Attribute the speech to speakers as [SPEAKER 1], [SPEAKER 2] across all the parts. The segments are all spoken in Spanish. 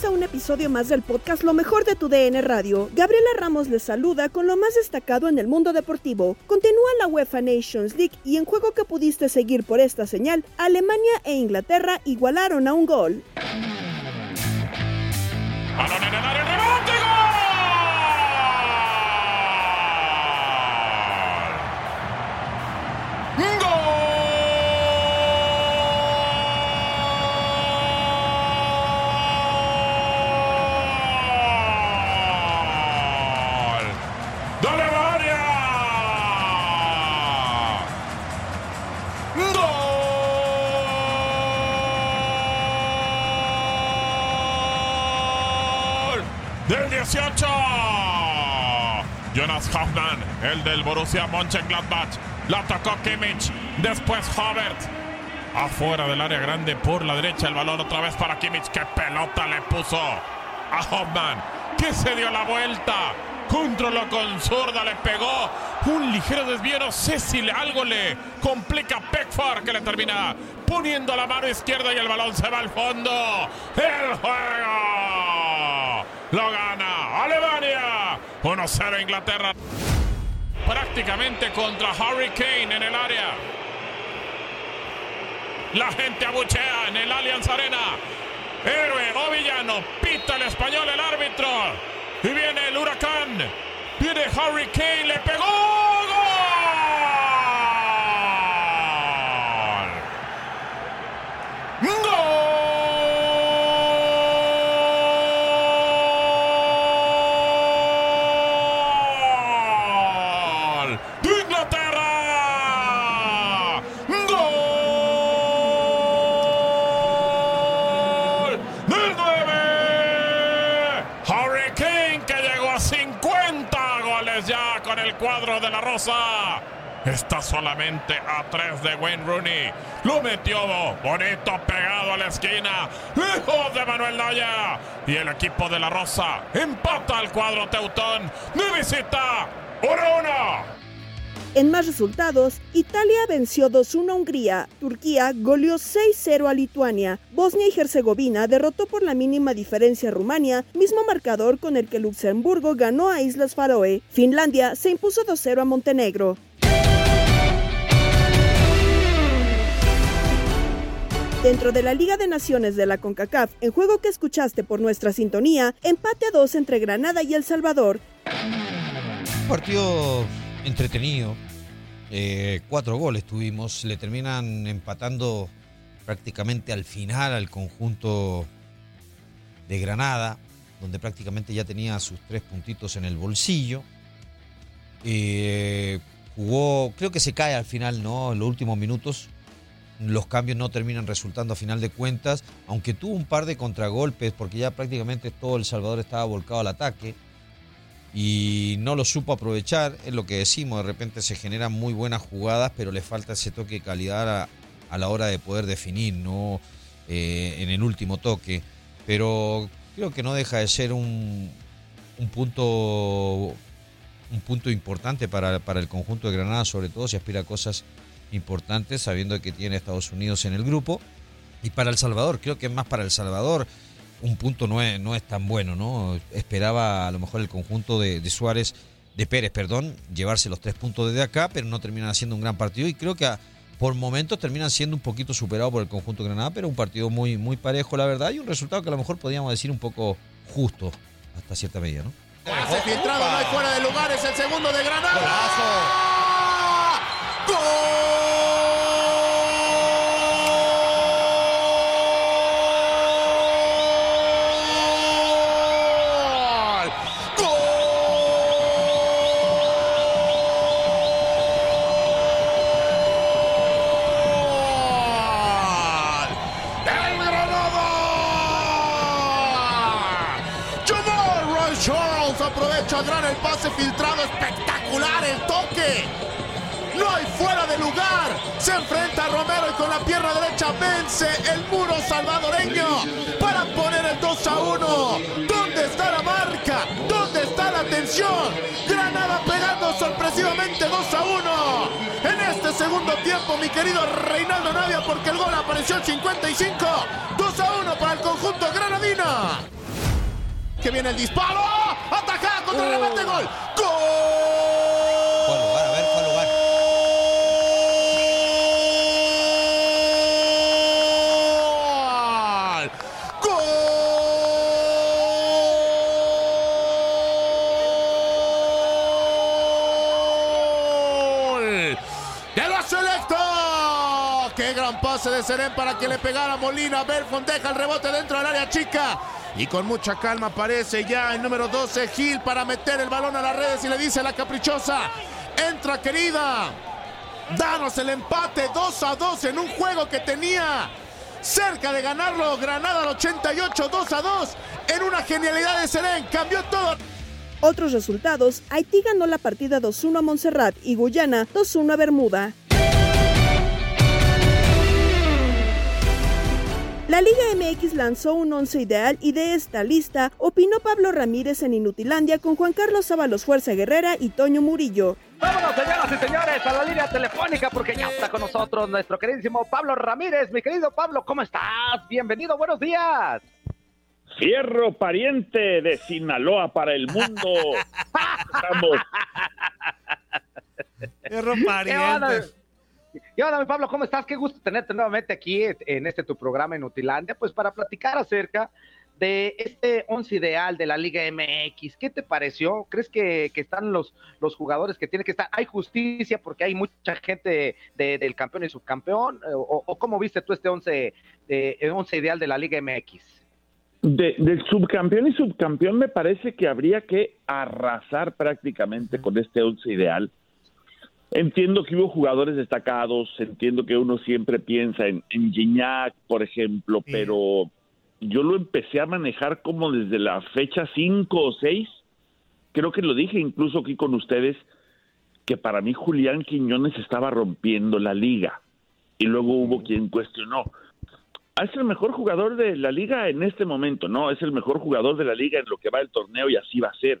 [SPEAKER 1] Bienvenidos a un episodio más del podcast Lo mejor de tu DN Radio. Gabriela Ramos les saluda con lo más destacado en el mundo deportivo. Continúa la UEFA Nations League y en juego que pudiste seguir por esta señal, Alemania e Inglaterra igualaron a un gol.
[SPEAKER 2] Jonas Hoffman, el del Borussia Mönchengladbach. La tocó Kimmich. Después Havertz. Afuera del área grande por la derecha. El balón otra vez para Kimmich. ¡Qué pelota le puso a Hoffman! Que se dio la vuelta. Controló con zurda, le pegó un ligero desvío. No sé si algo le complica Peckford que le termina poniendo la mano izquierda y el balón se va al fondo. ¡El juego! Lo gana. 1-0 Inglaterra. Prácticamente contra Harry Kane en el área. La gente abuchea en el Allianz Arena. Héroe o villano, pita el español el árbitro. Y viene el huracán. Viene Harry Kane, le pegó. ¡Gol! Cuadro de la Rosa. Está solamente a 3 de Wayne Rooney. Lo metió bonito pegado a la esquina. Lejos de Manuel Neuer. Y el equipo de la Rosa empata al cuadro Teutón de visita. 1-1.
[SPEAKER 1] En más resultados, Italia venció 2-1 a Hungría, Turquía goleó 6-0 a Lituania, Bosnia y Herzegovina derrotó por la mínima diferencia a Rumania, mismo marcador con el que Luxemburgo ganó a Islas Faroe. Finlandia se impuso 2-0 a Montenegro. Dentro de la Liga de Naciones de la CONCACAF, en juego que escuchaste por nuestra sintonía, empate a dos entre Granada y El Salvador.
[SPEAKER 3] Partido entretenido. Eh, cuatro goles tuvimos. Le terminan empatando prácticamente al final al conjunto de Granada, donde prácticamente ya tenía sus tres puntitos en el bolsillo. Eh, jugó, creo que se cae al final, ¿no? En los últimos minutos los cambios no terminan resultando a final de cuentas, aunque tuvo un par de contragolpes porque ya prácticamente todo El Salvador estaba volcado al ataque y no lo supo aprovechar, es lo que decimos, de repente se generan muy buenas jugadas, pero le falta ese toque de calidad a, la hora de poder definir, no eh, en el último toque, pero creo que no deja de ser un, un punto un punto importante para, para el conjunto de Granada, sobre todo si aspira a cosas importantes, sabiendo que tiene Estados Unidos en el grupo. Y para El Salvador, creo que más para El Salvador, un punto no es, no es tan bueno, ¿no? Esperaba a lo mejor el conjunto de, Suárez, de Pérez, perdón, llevarse los tres puntos desde acá, pero no terminan haciendo un gran partido y creo que por momentos terminan siendo un poquito superado por el conjunto de Granada, pero un partido muy, muy parejo, la verdad, y un resultado que a lo mejor podríamos decir un poco justo hasta cierta medida, ¿no?
[SPEAKER 4] filtrado, no hay fuera de lugar, es el segundo de Granada. ¡Gol! Se enfrenta a Romero y con la pierna derecha vence el muro salvadoreño para poner el 2 a 1. ¿Dónde está la marca? ¿Dónde está la tensión? Granada pegando sorpresivamente 2 a 1. En este segundo tiempo, mi querido Reinaldo Navia, porque el gol apareció el 55. 2 a 1 para el conjunto granadina. Que viene el disparo. Atacada contra el remate. Gol. Gol. De Serén para que le pegara Molina! Belfont deja el rebote dentro del área chica. Y con mucha calma aparece ya el número 12 Gil para meter el balón a las redes y le dice a la caprichosa, entra querida, danos el empate 2 a 2 en un juego que tenía cerca de ganarlo Granada al 88 2 a 2 en una genialidad de Serén, cambió todo.
[SPEAKER 1] Otros resultados, Haití ganó la partida 2-1 a Montserrat y Guyana 2-1 a Bermuda. La Liga MX lanzó un once ideal y de esta lista opinó Pablo Ramírez en Inutilandia con Juan Carlos Ábalos Fuerza Guerrera y Toño Murillo.
[SPEAKER 5] Vámonos, señoras y señores, a la línea telefónica porque ya está con nosotros nuestro queridísimo Pablo Ramírez. Mi querido Pablo, ¿cómo estás? Bienvenido, buenos días.
[SPEAKER 6] Fierro pariente de Sinaloa para el mundo. Estamos.
[SPEAKER 3] Fierro pariente.
[SPEAKER 5] Y ahora, Pablo, ¿cómo estás? Qué gusto tenerte nuevamente aquí en este tu programa en Utilandia, pues para platicar acerca de este once ideal de la Liga MX. ¿Qué te pareció? ¿Crees que, están los, los jugadores que tienen que estar? ¿Hay justicia porque hay mucha gente del campeón y subcampeón? ¿O, cómo viste tú este once, eh, once ideal de la Liga MX?
[SPEAKER 6] del subcampeón y subcampeón me parece que habría que arrasar prácticamente con este once ideal Entiendo que hubo jugadores destacados, entiendo que uno siempre piensa en, en Gignac, por ejemplo, pero yo lo empecé a manejar como desde la fecha 5 o 6. Creo que lo dije incluso aquí con ustedes, que para mí Julián Quiñones estaba rompiendo la liga. Y luego hubo quien cuestionó. Es el mejor jugador de la liga en este momento, no, es el mejor jugador de la liga en lo que va el torneo y así va a ser.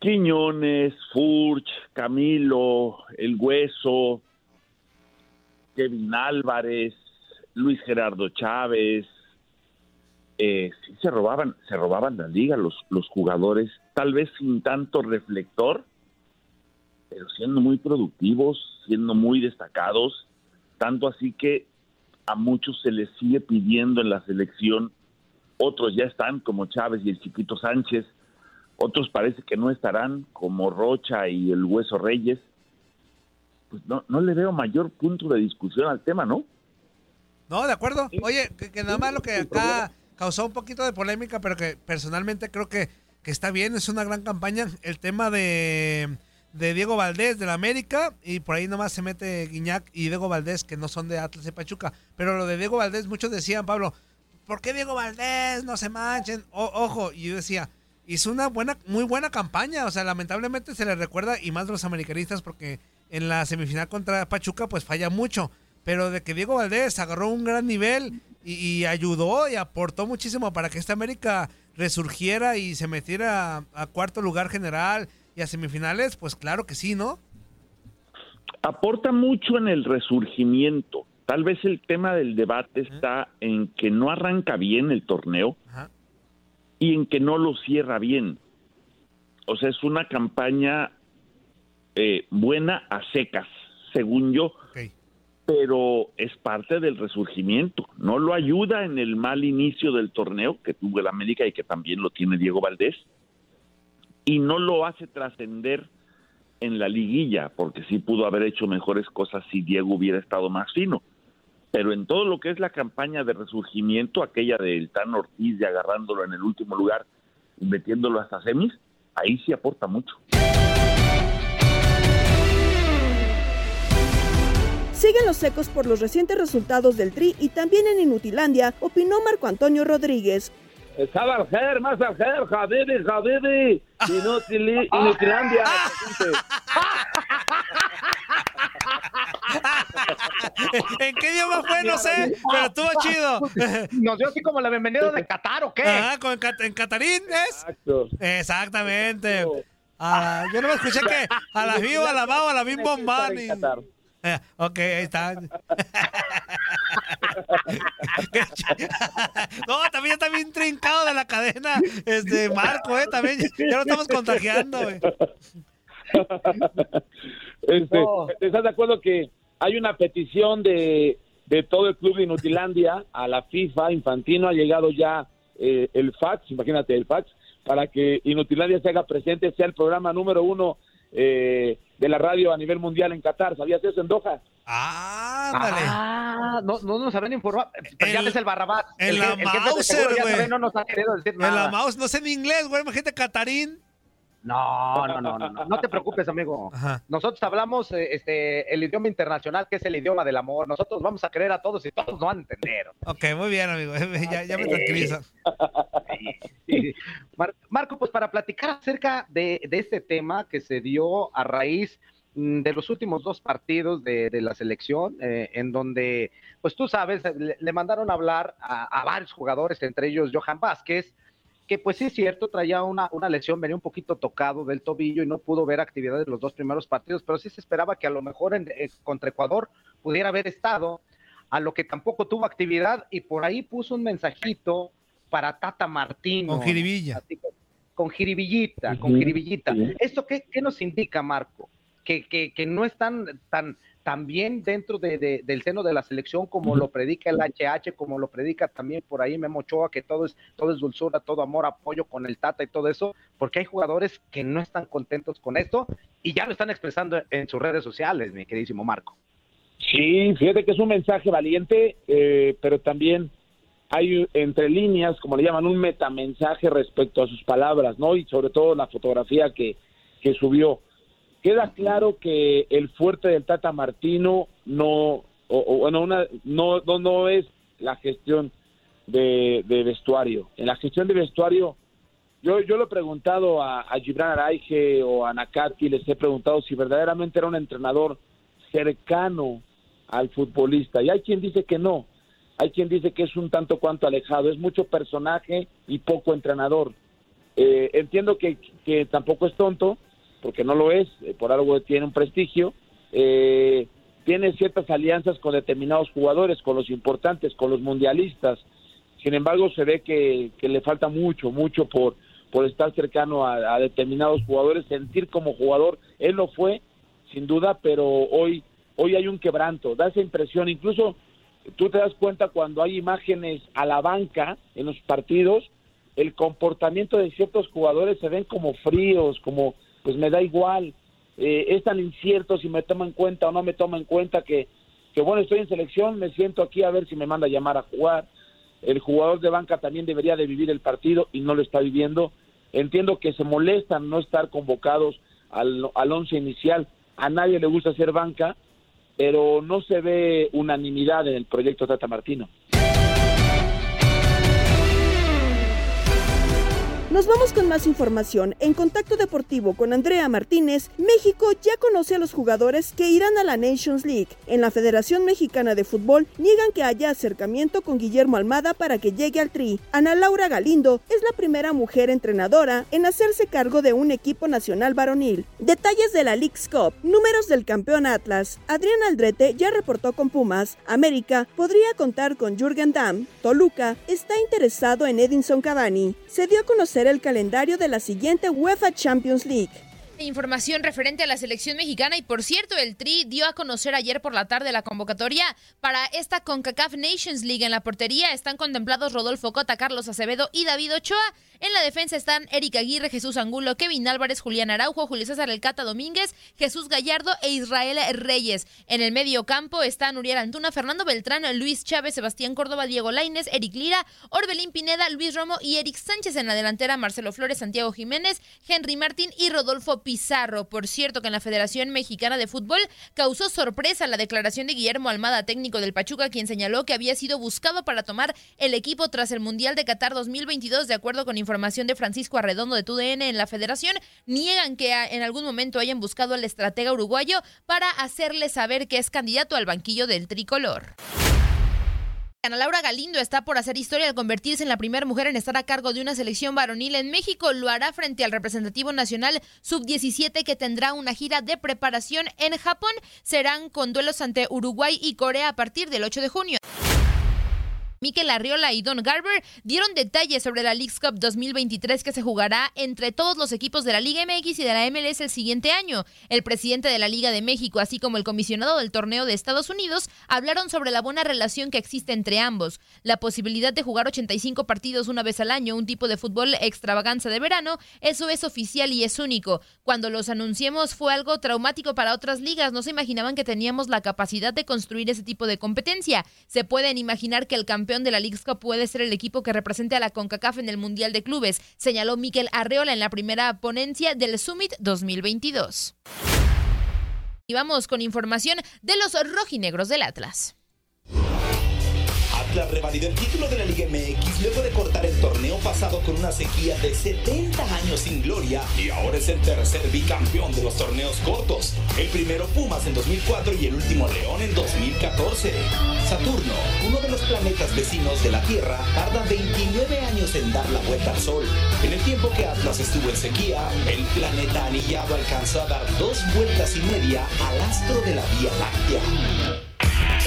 [SPEAKER 6] Quiñones, Furch, Camilo, El Hueso, Kevin Álvarez, Luis Gerardo Chávez, eh, sí se robaban, se robaban la liga los, los jugadores, tal vez sin tanto reflector, pero siendo muy productivos, siendo muy destacados, tanto así que a muchos se les sigue pidiendo en la selección. Otros ya están, como Chávez y el Chiquito Sánchez. Otros parece que no estarán, como Rocha y el Hueso Reyes. Pues no, no le veo mayor punto de discusión al tema, ¿no?
[SPEAKER 7] No, de acuerdo. Oye, que, que nada más lo que acá causó un poquito de polémica, pero que personalmente creo que, que está bien, es una gran campaña. El tema de, de Diego Valdés de la América, y por ahí nomás se mete Guiñac y Diego Valdés, que no son de Atlas de Pachuca. Pero lo de Diego Valdés, muchos decían, Pablo, ¿por qué Diego Valdés? No se manchen. O- ojo, y yo decía, hizo una buena, muy buena campaña. O sea, lamentablemente se le recuerda, y más los americanistas, porque en la semifinal contra Pachuca, pues falla mucho. Pero de que Diego Valdés agarró un gran nivel y, y ayudó y aportó muchísimo para que esta América resurgiera y se metiera a, a cuarto lugar general y a semifinales, pues claro que sí, ¿no?
[SPEAKER 6] aporta mucho en el resurgimiento. Tal vez el tema del debate está en que no arranca bien el torneo y en que no lo cierra bien. O sea, es una campaña eh, buena a secas, según yo, pero es parte del resurgimiento. No lo ayuda en el mal inicio del torneo que tuvo el América y que también lo tiene Diego Valdés, y no lo hace trascender en la liguilla, porque sí pudo haber hecho mejores cosas si Diego hubiera estado más fino. Pero en todo lo que es la campaña de resurgimiento, aquella del Tan Ortiz de agarrándolo en el último lugar y metiéndolo hasta semis, ahí sí aporta mucho.
[SPEAKER 1] Siguen los secos por los recientes resultados del Tri y también en Inutilandia, opinó Marco Antonio Rodríguez.
[SPEAKER 8] Estaba al Ger, más al Ger, Inutilandia.
[SPEAKER 7] ¿En qué idioma fue? No sé, pero estuvo chido.
[SPEAKER 5] Nos dio así como la bienvenida de Qatar, ¿o qué?
[SPEAKER 7] Ajá, con en catarín, ¿es? Exactamente. Ah, yo no me escuché que a la viva, a la baba, a la bim bom bam y- Eh, ok, ahí está. No, también está bien trincado de la cadena. Este Marco, eh, también ya lo estamos contagiando, güey.
[SPEAKER 8] Este, ¿Estás de acuerdo que hay una petición de, de todo el club de Inutilandia a la FIFA? Infantino ha llegado ya eh, el fax, imagínate el fax, para que Inutilandia se haga presente, sea el programa número uno eh, de la radio a nivel mundial en Qatar. ¿Sabías eso en Doha?
[SPEAKER 5] Ah, no, no nos habían informado. Pero ya ves el Barrabás.
[SPEAKER 7] en
[SPEAKER 5] el, el seguro ya
[SPEAKER 7] güey.
[SPEAKER 5] no nos ha querido decir
[SPEAKER 7] En la
[SPEAKER 5] nada.
[SPEAKER 7] mouse, no sé en inglés, güey. Imagínate catarín.
[SPEAKER 5] No, no, no, no, no, no te preocupes, amigo. Nosotros hablamos eh, este, el idioma internacional, que es el idioma del amor. Nosotros vamos a querer a todos y todos nos van a entender.
[SPEAKER 7] Ok, muy bien, amigo. Ya, me.
[SPEAKER 5] Mar- Marco, pues para platicar acerca de, este tema que se dio a raíz mm, de los últimos dos partidos de, la selección, eh, en donde, pues tú sabes, le, mandaron a hablar a, a varios jugadores, entre ellos Johan Vázquez, que pues sí es cierto, traía una, una lesión, venía un poquito tocado del tobillo y no pudo ver actividades los dos primeros partidos, pero sí se esperaba que a lo mejor en- eh, contra Ecuador pudiera haber estado, a lo que tampoco tuvo actividad y por ahí puso un mensajito para Tata Martino.
[SPEAKER 7] Con jiribilla.
[SPEAKER 5] Que- Con jiribillita, con jiribillita. ¿Esto qué, qué nos indica, Marco? Que, que, que no están tan, tan bien dentro de, de- del seno de la selección como lo predica el HH, como lo predica también por ahí Memo Ochoa, que todo es, todo es dulzura, todo amor, apoyo con el Tata y todo eso, porque hay jugadores que no están contentos con esto y ya lo están expresando en sus redes sociales, mi queridísimo Marco.
[SPEAKER 8] Sí, fíjate que es un mensaje valiente, eh, pero también hay entre líneas, como le llaman, un metamensaje respecto a sus palabras, ¿no? Y sobre todo la fotografía que, que subió. Queda claro que el fuerte del Tata Martino no, o, bueno, una, no, no, no es la gestión de, de vestuario. En la gestión de vestuario, yo, yo lo he preguntado a, a Gibran Araige o a Nakati, les he preguntado si verdaderamente era un entrenador cercano al futbolista. Y hay quien dice que no, hay quien dice que es un tanto cuanto alejado, es mucho personaje y poco entrenador. Eh, entiendo que, que tampoco es tonto, porque no lo es, eh, por algo tiene un prestigio. Eh, tiene ciertas alianzas con determinados jugadores, con los importantes, con los mundialistas. Sin embargo, se ve que, le falta mucho, mucho por, por estar cercano a, a determinados jugadores, sentir como jugador. Él lo fue, sin duda, pero hoy, hoy hay un quebranto, da esa impresión. Incluso tú te das cuenta cuando hay imágenes a la banca en los partidos, el comportamiento de ciertos jugadores se ven como fríos, como pues me da igual, eh, es tan incierto si me toma en cuenta o no me toma en cuenta que, que bueno, estoy en selección, me siento aquí a ver si me manda a llamar a jugar. El jugador de banca también debería de vivir el partido y no lo está viviendo. Entiendo que se molestan no estar convocados al, al once inicial. A nadie le gusta hacer banca, pero no se ve unanimidad en el proyecto Tata Martino.
[SPEAKER 1] Nos vamos con más información. En Contacto Deportivo con Andrea Martínez, México ya conoce a los jugadores que irán a la Nations League. En la Federación Mexicana de Fútbol niegan que haya acercamiento con Guillermo Almada para que llegue al Tri. Ana Laura Galindo es la primera mujer entrenadora en hacerse cargo de un equipo nacional varonil. Detalles de la League's Cup, números del campeón Atlas. Adrián Aldrete ya reportó con Pumas. América podría contar con Jürgen Damm. Toluca está interesado en Edinson Cavani. Se dio a conocer el calendario de la siguiente UEFA Champions League.
[SPEAKER 9] Información referente a la selección mexicana y por cierto el Tri dio a conocer ayer por la tarde la convocatoria para esta CONCACAF Nations League en la portería están contemplados Rodolfo Cota, Carlos Acevedo y David Ochoa. En la defensa están Eric Aguirre, Jesús Angulo, Kevin Álvarez, Julián Araujo, Julio César Elcata Domínguez, Jesús Gallardo e Israel Reyes. En el medio campo están Uriel Antuna, Fernando Beltrán, Luis Chávez, Sebastián Córdoba, Diego Laines, Eric Lira, Orbelín Pineda, Luis Romo y Eric Sánchez en la delantera, Marcelo Flores, Santiago Jiménez, Henry Martín y Rodolfo Pizarro. Por cierto, que en la Federación Mexicana de Fútbol causó sorpresa la declaración de Guillermo Almada, técnico del Pachuca, quien señaló que había sido buscado para tomar el equipo tras el Mundial de Qatar 2022, de acuerdo con información de Francisco Arredondo de TUDN en la Federación. Niegan que en algún momento hayan buscado al estratega uruguayo para hacerle saber que es candidato al banquillo del tricolor. Ana Laura Galindo está por hacer historia al convertirse en la primera mujer en estar a cargo de una selección varonil en México. Lo hará frente al representativo nacional sub-17 que tendrá una gira de preparación en Japón. Serán con duelos ante Uruguay y Corea a partir del 8 de junio. Mikel Arriola y Don Garber dieron detalles sobre la Leagues Cup 2023 que se jugará entre todos los equipos de la Liga MX y de la MLS el siguiente año. El presidente de la Liga de México, así como el comisionado del torneo de Estados Unidos, hablaron sobre la buena relación que existe entre ambos, la posibilidad de jugar 85 partidos una vez al año, un tipo de fútbol extravaganza de verano, eso es oficial y es único. Cuando los anunciemos fue algo traumático para otras ligas, no se imaginaban que teníamos la capacidad de construir ese tipo de competencia. Se pueden imaginar que el campeón de la Leagues puede ser el equipo que represente a la CONCACAF en el Mundial de Clubes, señaló Miquel Arreola en la primera ponencia del Summit 2022. Y vamos con información de los rojinegros del Atlas.
[SPEAKER 10] Atlas revalidó el título de la Liga MX luego de cortar el torneo pasado con una sequía de 70 años sin gloria y ahora es el tercer bicampeón de los torneos cortos. El primero Pumas en 2004 y el último León en 2014. Saturno, uno de los planetas vecinos de la Tierra, tarda 29 años en dar la vuelta al Sol. En el tiempo que Atlas estuvo en sequía, el planeta anillado alcanzó a dar dos vueltas y media al astro de la Vía Láctea.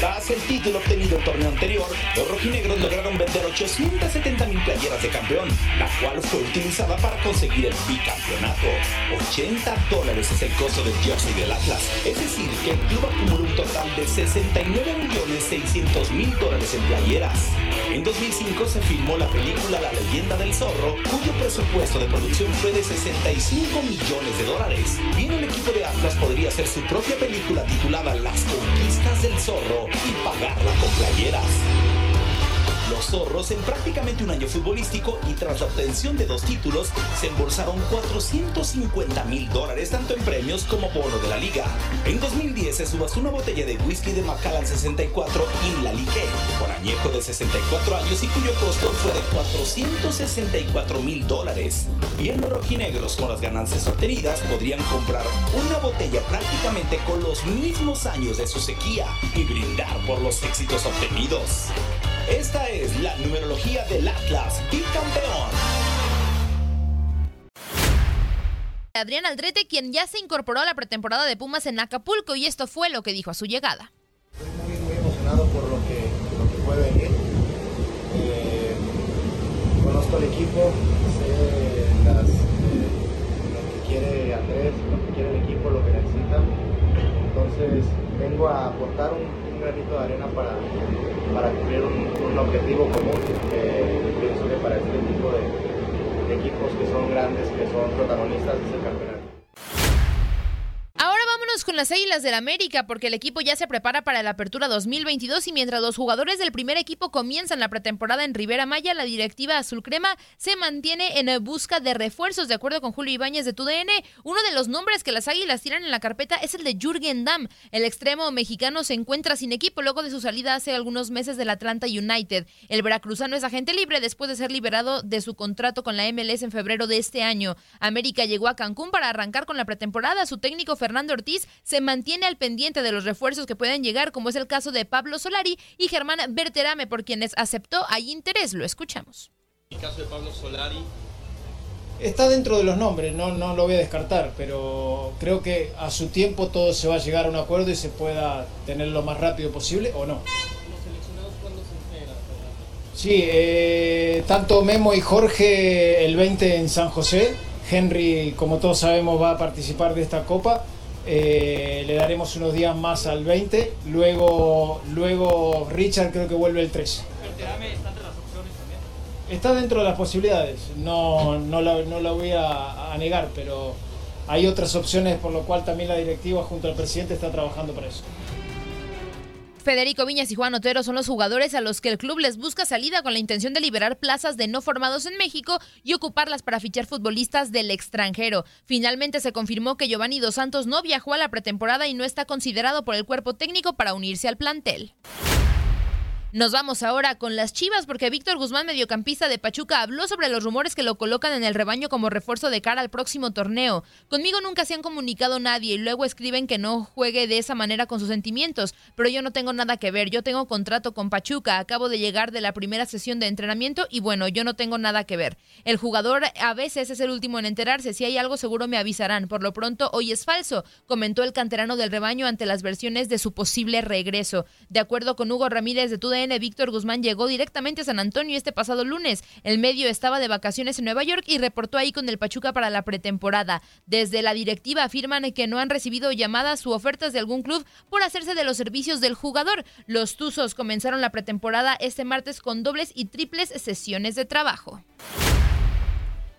[SPEAKER 10] Tras el título obtenido el torneo anterior, los rojinegros lograron vender 870 mil playeras de campeón, la cual fue utilizada para conseguir el bicampeonato. 80 dólares es el costo del jersey del Atlas, es decir, que el club acumuló un total de 69 millones 600 mil dólares en playeras. En 2005 se filmó la película La leyenda del zorro, cuyo presupuesto de producción fue de 65 millones de dólares. Bien, el equipo de Atlas podría hacer su propia película titulada Las conquistas del zorro y pagarla con playeras. Los zorros en prácticamente un año futbolístico y tras la obtención de dos títulos se embolsaron 450 mil dólares tanto en premios como bono de la liga. En 2010 se subastó una botella de whisky de Macallan 64 y la Ligue con añejo de 64 años y cuyo costo fue de 464 mil dólares. Bien los rojinegros con las ganancias obtenidas podrían comprar una botella prácticamente con los mismos años de su sequía y brindar por los éxitos obtenidos. Esta es la numerología del Atlas bicampeón.
[SPEAKER 9] Adrián Aldrete, quien ya se incorporó a la pretemporada de Pumas en Acapulco, y esto fue lo que dijo a su llegada.
[SPEAKER 11] Estoy muy, muy emocionado por lo que, lo que puede venir. Eh, conozco el equipo, sé las, eh, lo que quiere Andrés, lo que quiere el equipo, lo que necesita. Entonces vengo a aportar un, un granito de arena para, para cumplir un, un objetivo común. Eh, pienso que para este tipo de, de equipos que son grandes, que son protagonistas, es el campeonato.
[SPEAKER 9] Las Águilas del América porque el equipo ya se prepara para la apertura 2022 y mientras los jugadores del primer equipo comienzan la pretemporada en Rivera Maya, la directiva azul crema se mantiene en busca de refuerzos. De acuerdo con Julio Ibáñez de TUDN, uno de los nombres que las Águilas tiran en la carpeta es el de Jürgen Damm. El extremo mexicano se encuentra sin equipo luego de su salida hace algunos meses del Atlanta United. El veracruzano es agente libre después de ser liberado de su contrato con la MLS en febrero de este año. América llegó a Cancún para arrancar con la pretemporada. Su técnico Fernando Ortiz se mantiene al pendiente de los refuerzos que pueden llegar, como es el caso de Pablo Solari y Germán Berterame, por quienes aceptó hay interés. Lo escuchamos.
[SPEAKER 12] El caso de Pablo Solari.
[SPEAKER 13] Está dentro de los nombres, no, no lo voy a descartar, pero creo que a su tiempo todo se va a llegar a un acuerdo y se pueda tener lo más rápido posible o no.
[SPEAKER 12] ¿Los seleccionados cuándo se enteran?
[SPEAKER 13] Sí, eh, tanto Memo y Jorge el 20 en San José. Henry, como todos sabemos, va a participar de esta copa. Eh, le daremos unos días más al 20. Luego, luego Richard creo que vuelve el 13.
[SPEAKER 12] ¿Berterame está
[SPEAKER 13] dentro de las posibilidades. No, no, la, no voy a, a negar, pero hay otras opciones por lo cual también la directiva junto al presidente está trabajando para eso.
[SPEAKER 9] Federico Viñas y Juan Otero son los jugadores a los que el club les busca salida con la intención de liberar plazas de no formados en México y ocuparlas para fichar futbolistas del extranjero. Finalmente se confirmó que Giovanni Dos Santos no viajó a la pretemporada y no está considerado por el cuerpo técnico para unirse al plantel. Nos vamos ahora con las Chivas porque Víctor Guzmán, mediocampista de Pachuca, habló sobre los rumores que lo colocan en el rebaño como refuerzo de cara al próximo torneo. Conmigo nunca se han comunicado nadie y luego escriben que no juegue de esa manera con sus sentimientos, pero yo no tengo nada que ver. Yo tengo contrato con Pachuca, acabo de llegar de la primera sesión de entrenamiento y bueno, yo no tengo nada que ver. El jugador a veces es el último en enterarse. Si hay algo seguro me avisarán. Por lo pronto, hoy es falso, comentó el canterano del rebaño ante las versiones de su posible regreso. De acuerdo con Hugo Ramírez de TUDN, Víctor Guzmán llegó directamente a San Antonio este pasado lunes. El medio estaba de vacaciones en Nueva York y reportó ahí con el Pachuca para la pretemporada. Desde la directiva afirman que no han recibido llamadas u ofertas de algún club por hacerse de los servicios del jugador. Los Tuzos comenzaron la pretemporada este martes con dobles y triples sesiones de trabajo.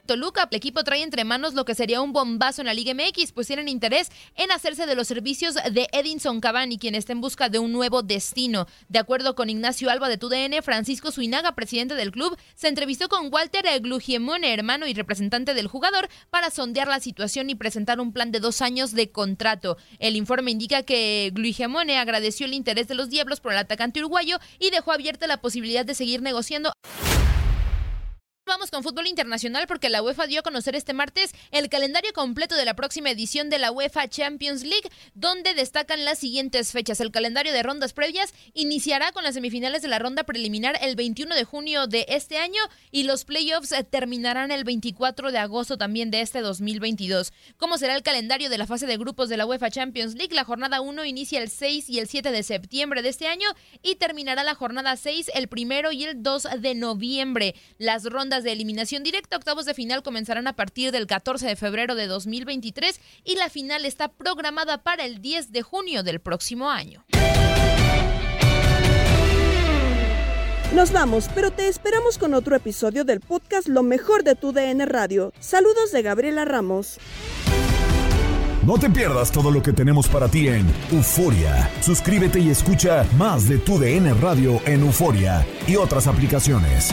[SPEAKER 9] Toluca, el equipo trae entre manos lo que sería un bombazo en la Liga MX, pues tienen interés en hacerse de los servicios de Edinson Cavani, quien está en busca de un nuevo destino. De acuerdo con Ignacio Alba de TUDN, Francisco Suinaga, presidente del club, se entrevistó con Walter Glugiemone, hermano y representante del jugador, para sondear la situación y presentar un plan de dos años de contrato. El informe indica que Glugiemone agradeció el interés de los Diablos por el atacante uruguayo y dejó abierta la posibilidad de seguir negociando. Vamos con fútbol internacional porque la UEFA dio a conocer este martes el calendario completo de la próxima edición de la UEFA Champions League, donde destacan las siguientes fechas. El calendario de rondas previas iniciará con las semifinales de la ronda preliminar el 21 de junio de este año y los playoffs eh, terminarán el 24 de agosto también de este 2022. ¿Cómo será el calendario de la fase de grupos de la UEFA Champions League? La jornada 1 inicia el 6 y el 7 de septiembre de este año y terminará la jornada 6 el primero y el 2 de noviembre. Las rondas de eliminación directa, octavos de final comenzarán a partir del 14 de febrero de 2023 y la final está programada para el 10 de junio del próximo año.
[SPEAKER 1] Nos vamos, pero te esperamos con otro episodio del podcast Lo mejor de tu DN Radio. Saludos de Gabriela Ramos.
[SPEAKER 14] No te pierdas todo lo que tenemos para ti en Euforia. Suscríbete y escucha más de tu DN Radio en Euforia y otras aplicaciones.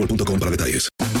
[SPEAKER 15] boostmobile.com para detalles.